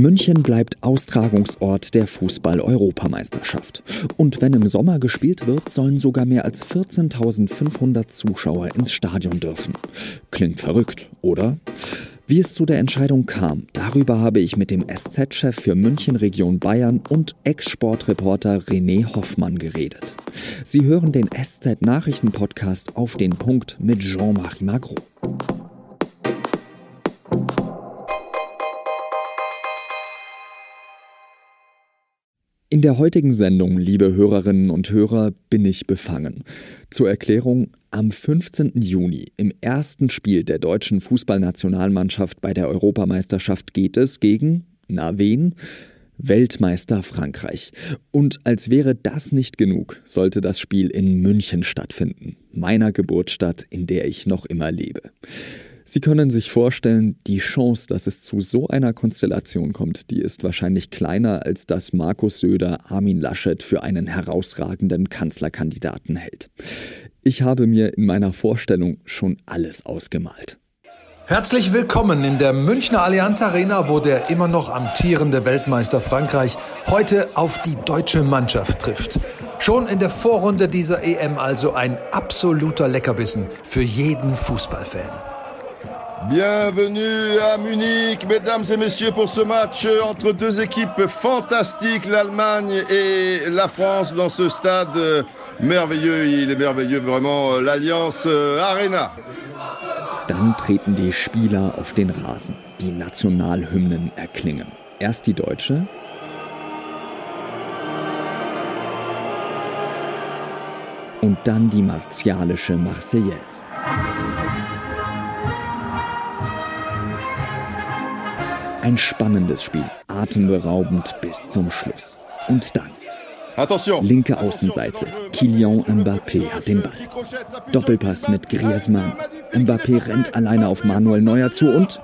München bleibt Austragungsort der Fußball-Europameisterschaft. Und wenn im Sommer gespielt wird, sollen sogar mehr als 14.500 Zuschauer ins Stadion dürfen. Klingt verrückt, oder? Wie es zu der Entscheidung kam, darüber habe ich mit dem SZ-Chef für München Region Bayern und Ex-Sportreporter René Hoffmann geredet. Sie hören den SZ-Nachrichten-Podcast auf den Punkt mit Jean-Marie Magro. In der heutigen Sendung, liebe Hörerinnen und Hörer, bin ich befangen. Zur Erklärung, am 15. Juni, im ersten Spiel der deutschen Fußballnationalmannschaft bei der Europameisterschaft geht es gegen, na wen? Weltmeister Frankreich. Und als wäre das nicht genug, sollte das Spiel in München stattfinden, meiner Geburtsstadt, in der ich noch immer lebe. Sie können sich vorstellen, die Chance, dass es zu so einer Konstellation kommt, die ist wahrscheinlich kleiner, als dass Markus Söder Armin Laschet für einen herausragenden Kanzlerkandidaten hält. Ich habe mir in meiner Vorstellung schon alles ausgemalt. Herzlich willkommen in der Münchner Allianz Arena, wo der immer noch amtierende Weltmeister Frankreich heute auf die deutsche Mannschaft trifft. Schon in der Vorrunde dieser EM also ein absoluter Leckerbissen für jeden Fußballfan. Bienvenue à Munich, mesdames et messieurs, pour ce match entre deux équipes fantastiques, l'Allemagne et la France, dans ce stade merveilleux. Il est merveilleux, vraiment, l'Alliance Arena. Dann treten die Spieler auf den Rasen. Die Nationalhymnen erklingen. Erst die deutsche. Und dann die martialische Marseillaise. Ein spannendes Spiel, atemberaubend bis zum Schluss. Und dann. Linke Außenseite. Kylian Mbappé hat den Ball. Doppelpass mit Griezmann. Mbappé rennt alleine auf Manuel Neuer zu und.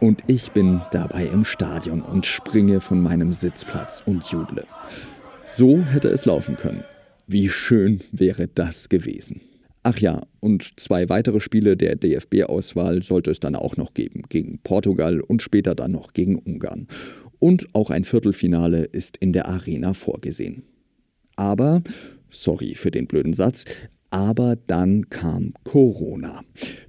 Und ich bin dabei im Stadion und springe von meinem Sitzplatz und juble. So hätte es laufen können. Wie schön wäre das gewesen. Ach ja, und zwei weitere Spiele der DFB-Auswahl sollte es dann auch noch geben, gegen Portugal und später dann noch gegen Ungarn. Und auch ein Viertelfinale ist in der Arena vorgesehen. Aber, sorry für den blöden Satz, aber dann kam Corona.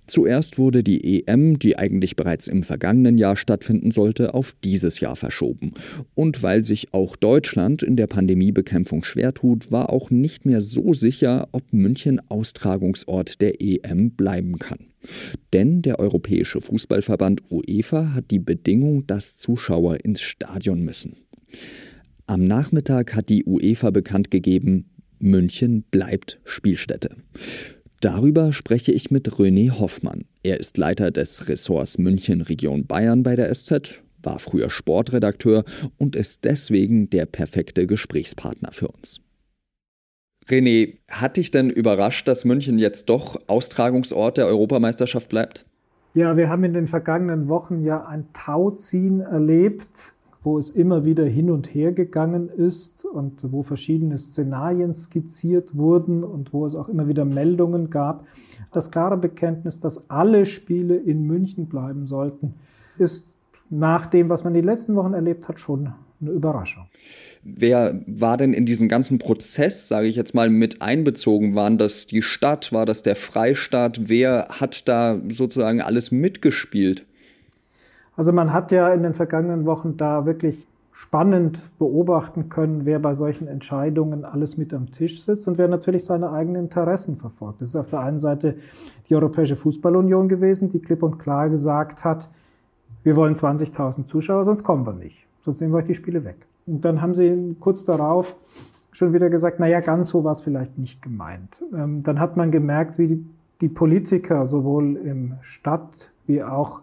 Zuerst wurde die EM, die eigentlich bereits im vergangenen Jahr stattfinden sollte, auf dieses Jahr verschoben. Und weil sich auch Deutschland in der Pandemiebekämpfung schwer tut, war auch nicht mehr so sicher, ob München Austragungsort der EM bleiben kann. Denn der Europäische Fußballverband UEFA hat die Bedingung, dass Zuschauer ins Stadion müssen. Am Nachmittag hat die UEFA bekannt gegeben, München bleibt Spielstätte. Darüber spreche ich mit René Hoffmann. Er ist Leiter des Ressorts München Region Bayern bei der SZ, war früher Sportredakteur und ist deswegen der perfekte Gesprächspartner für uns. René, hat dich denn überrascht, dass München jetzt doch Austragungsort der Europameisterschaft bleibt? Ja, wir haben in den vergangenen Wochen ja ein Tauziehen erlebt wo es immer wieder hin und her gegangen ist und wo verschiedene Szenarien skizziert wurden und wo es auch immer wieder Meldungen gab. Das klare Bekenntnis, dass alle Spiele in München bleiben sollten, ist nach dem, was man die letzten Wochen erlebt hat, schon eine Überraschung. Wer war denn in diesen ganzen Prozess, sage ich jetzt mal, mit einbezogen? Waren das die Stadt? War das der Freistaat? Wer hat da sozusagen alles mitgespielt? Also man hat ja in den vergangenen Wochen da wirklich spannend beobachten können, wer bei solchen Entscheidungen alles mit am Tisch sitzt und wer natürlich seine eigenen Interessen verfolgt. Das ist auf der einen Seite die Europäische Fußballunion gewesen, die klipp und klar gesagt hat, wir wollen 20.000 Zuschauer, sonst kommen wir nicht. Sonst nehmen wir euch die Spiele weg. Und dann haben sie kurz darauf schon wieder gesagt, na ja, ganz so war es vielleicht nicht gemeint. Ähm, dann hat man gemerkt, wie die, die Politiker sowohl im Stadt wie auch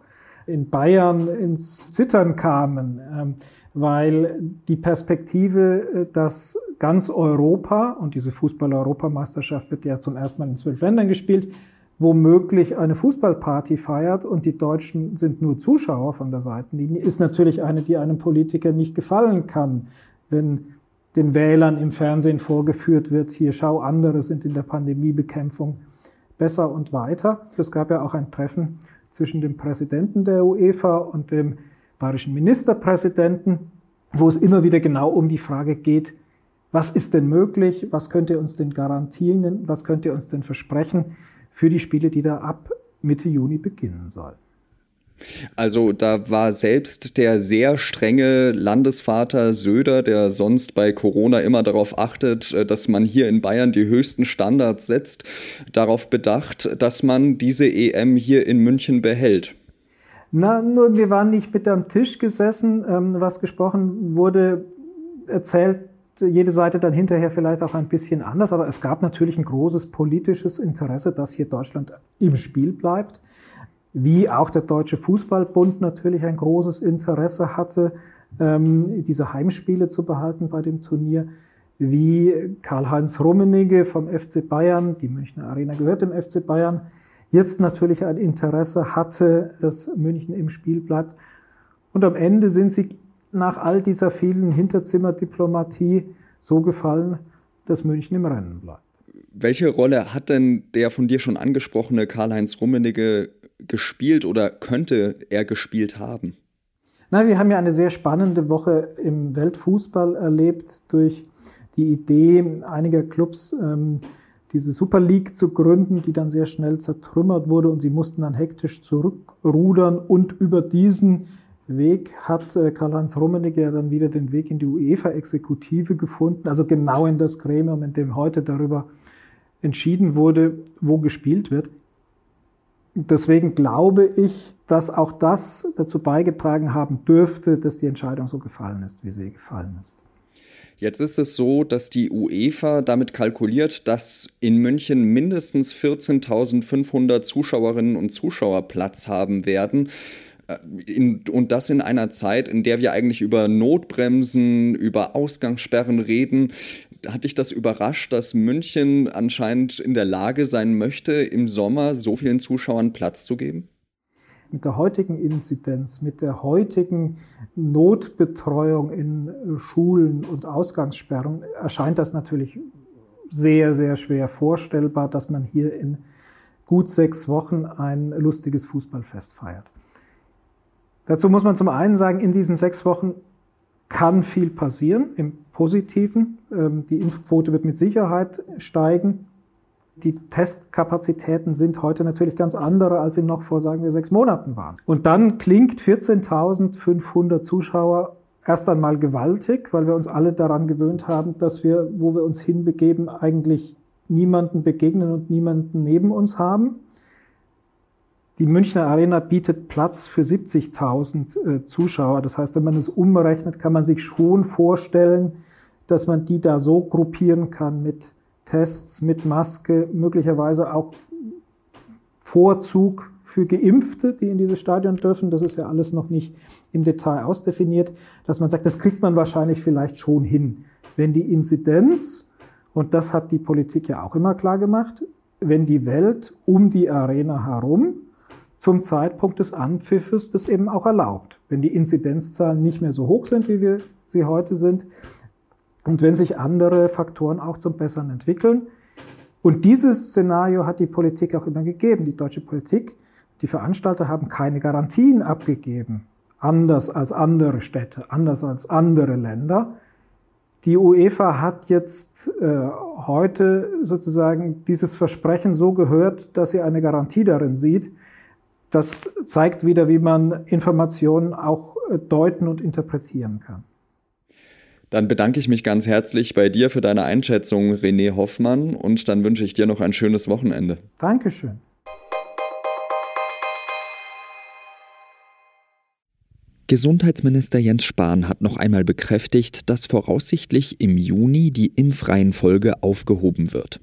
in Bayern ins Zittern kamen, ähm, weil die Perspektive, äh, dass ganz Europa, und diese Fußball-Europameisterschaft wird ja zum ersten Mal in zwölf Ländern gespielt, womöglich eine Fußballparty feiert und die Deutschen sind nur Zuschauer von der Seitenlinie, ist natürlich eine, die einem Politiker nicht gefallen kann, wenn den Wählern im Fernsehen vorgeführt wird, hier schau, andere sind in der Pandemiebekämpfung besser und weiter. Es gab ja auch ein Treffen zwischen dem Präsidenten der UEFA und dem bayerischen Ministerpräsidenten, wo es immer wieder genau um die Frage geht, was ist denn möglich, was könnt ihr uns denn garantieren, was könnt ihr uns denn versprechen für die Spiele, die da ab Mitte Juni beginnen sollen. Also da war selbst der sehr strenge Landesvater Söder, der sonst bei Corona immer darauf achtet, äh, dass man hier in Bayern die höchsten Standards setzt, darauf bedacht, dass man diese EM hier in München behält. Na, nur wir waren nicht mit am Tisch gesessen. Ähm, was gesprochen wurde, erzählt jede Seite dann hinterher vielleicht auch ein bisschen anders. Aber es gab natürlich ein großes politisches Interesse, dass hier Deutschland im Spiel bleibt. Wie auch der Deutsche Fußballbund natürlich ein großes Interesse hatte, ähm, diese Heimspiele zu behalten bei dem Turnier. Wie Karl-Heinz Rummenigge vom FC Bayern, die Münchner Arena gehört dem FC Bayern, jetzt natürlich ein Interesse hatte, dass München im Spiel bleibt. Und am Ende sind sie nach all dieser vielen Hinterzimmerdiplomatie so gefallen, dass München im Rennen bleibt. Welche Rolle hat denn der von dir schon angesprochene Karl-Heinz Rummenigge gespielt oder könnte er gespielt haben? Na, wir haben ja eine sehr spannende Woche im Weltfußball erlebt durch die Idee einiger Clubs, ähm, diese Super League zu gründen, die dann sehr schnell zertrümmert wurde und sie mussten dann hektisch zurückrudern und über diesen Weg hat äh, Karl-Heinz Rummenigge ja dann wieder den Weg in die UEFA-Exekutive gefunden, also genau in das Gremium, in dem heute darüber entschieden wurde, wo gespielt wird. Deswegen glaube ich, dass auch das dazu beigetragen haben dürfte, dass die Entscheidung so gefallen ist, wie sie gefallen ist. Jetzt ist es so, dass die UEFA damit kalkuliert, dass in München mindestens 14.500 Zuschauerinnen und Zuschauer Platz haben werden. Äh, in, und das in einer Zeit, in der wir eigentlich über Notbremsen, über Ausgangssperren reden. Hat dich das überrascht, dass München anscheinend in der Lage sein möchte, im Sommer so vielen Zuschauern Platz zu geben? mit der heutigen Inzidenz, mit der heutigen Notbetreuung in Schulen und Ausgangssperren erscheint das natürlich sehr, sehr schwer vorstellbar, dass man hier in gut sechs Wochen ein lustiges Fußballfest feiert. Dazu muss man zum einen sagen, in diesen sechs Wochen kann viel passieren im Positiven. Ähm, die Impfquote wird mit Sicherheit steigen. Die Testkapazitäten sind heute natürlich ganz andere, als sie noch vor, sagen wir, sechs Monaten waren. Und dann klingt 14.500 Zuschauer erst einmal gewaltig, weil wir uns alle daran gewöhnt haben, dass wir, wo wir uns hinbegeben, eigentlich niemanden begegnen und niemanden neben uns haben. Die Münchner Arena bietet Platz für 70.000 äh, Zuschauer. Das heißt, wenn man es umrechnet, kann man sich schon vorstellen, dass man die da so gruppieren kann mit Tests mit Maske, möglicherweise auch Vorzug für Geimpfte, die in dieses Stadion dürfen. Das ist ja alles noch nicht im Detail ausdefiniert, dass man sagt, das kriegt man wahrscheinlich vielleicht schon hin. Wenn die Inzidenz, und das hat die Politik ja auch immer klar gemacht, wenn die Welt um die Arena herum zum Zeitpunkt des Anpfiffes das eben auch erlaubt. Wenn die Inzidenzzahlen nicht mehr so hoch sind, wie wir sie heute sind, und wenn sich andere Faktoren auch zum Besseren entwickeln. Und dieses Szenario hat die Politik auch immer gegeben. Die deutsche Politik, die Veranstalter haben keine Garantien abgegeben, anders als andere Städte, anders als andere Länder. Die UEFA hat jetzt äh, heute sozusagen dieses Versprechen so gehört, dass sie eine Garantie darin sieht. Das zeigt wieder, wie man Informationen auch äh, deuten und interpretieren kann. Dann bedanke ich mich ganz herzlich bei dir für deine Einschätzung, René Hoffmann, und dann wünsche ich dir noch ein schönes Wochenende. Dankeschön. Gesundheitsminister Jens Spahn hat noch einmal bekräftigt, dass voraussichtlich im Juni die Impfreihenfolge aufgehoben wird.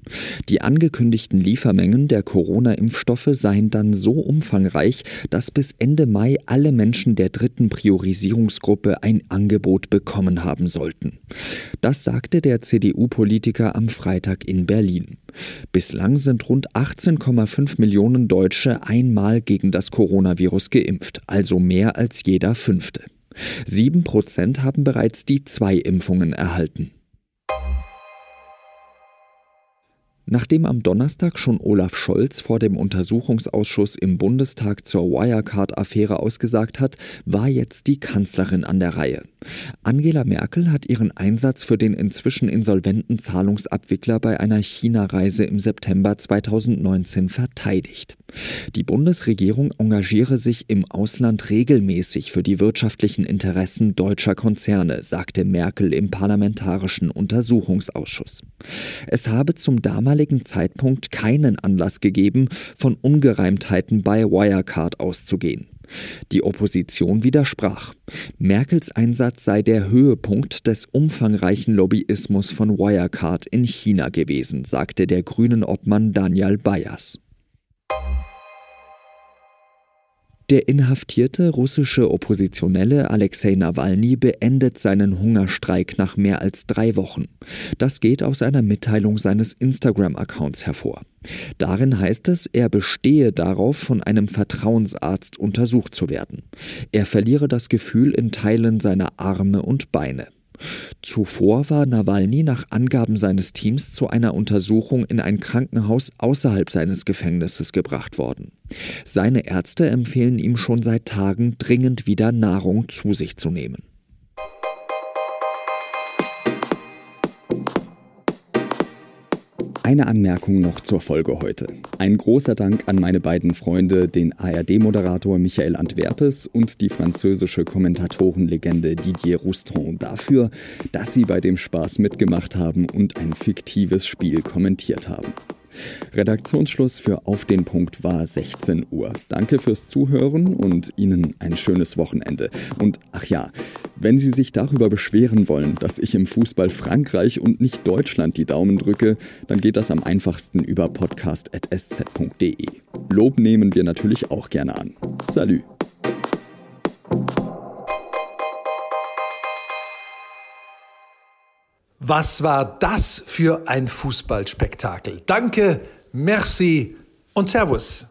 Die angekündigten Liefermengen der Corona-Impfstoffe seien dann so umfangreich, dass bis Ende Mai alle Menschen der dritten Priorisierungsgruppe ein Angebot bekommen haben sollten. Das sagte der CDU-Politiker am Freitag in Berlin. Bislang sind rund 18,5 Millionen Deutsche einmal gegen das Coronavirus geimpft, also mehr als jeder fünfte. Sieben Prozent haben bereits die zwei Impfungen erhalten. Nachdem am Donnerstag schon Olaf Scholz vor dem Untersuchungsausschuss im Bundestag zur Wirecard-Affäre ausgesagt hat, war jetzt die Kanzlerin an der Reihe. Angela Merkel hat ihren Einsatz für den inzwischen insolventen Zahlungsabwickler bei einer China-Reise im September 2019 verteidigt. Die Bundesregierung engagiere sich im Ausland regelmäßig für die wirtschaftlichen Interessen deutscher Konzerne, sagte Merkel im Parlamentarischen Untersuchungsausschuss. Es habe zum damaligen Zeitpunkt keinen Anlass gegeben, von Ungereimtheiten bei Wirecard auszugehen. Die Opposition widersprach. Merkels Einsatz sei der Höhepunkt des umfangreichen Lobbyismus von Wirecard in China gewesen, sagte der grünen Obmann Daniel Bayers. Der inhaftierte russische Oppositionelle Alexei Nawalny beendet seinen Hungerstreik nach mehr als drei Wochen. Das geht aus einer Mitteilung seines Instagram-Accounts hervor. Darin heißt es, er bestehe darauf, von einem Vertrauensarzt untersucht zu werden. Er verliere das Gefühl in Teilen seiner Arme und Beine. Zuvor war Nawalny nach Angaben seines Teams zu einer Untersuchung in ein Krankenhaus außerhalb seines Gefängnisses gebracht worden. Seine Ärzte empfehlen ihm schon seit Tagen dringend wieder Nahrung zu sich zu nehmen. Eine Anmerkung noch zur Folge heute. Ein großer Dank an meine beiden Freunde, den ARD-Moderator Michael Antwerpes und die französische Kommentatorenlegende Didier Rouston dafür, dass sie bei dem Spaß mitgemacht haben und ein fiktives Spiel kommentiert haben. Redaktionsschluss für Auf den Punkt war 16 Uhr. Danke fürs Zuhören und Ihnen ein schönes Wochenende. Und ach ja, wenn Sie sich darüber beschweren wollen, dass ich im Fußball Frankreich und nicht Deutschland die Daumen drücke, dann geht das am einfachsten über podcast.sz.de. Lob nehmen wir natürlich auch gerne an. Salü! Was war das für ein Fußballspektakel? Danke, merci und Servus.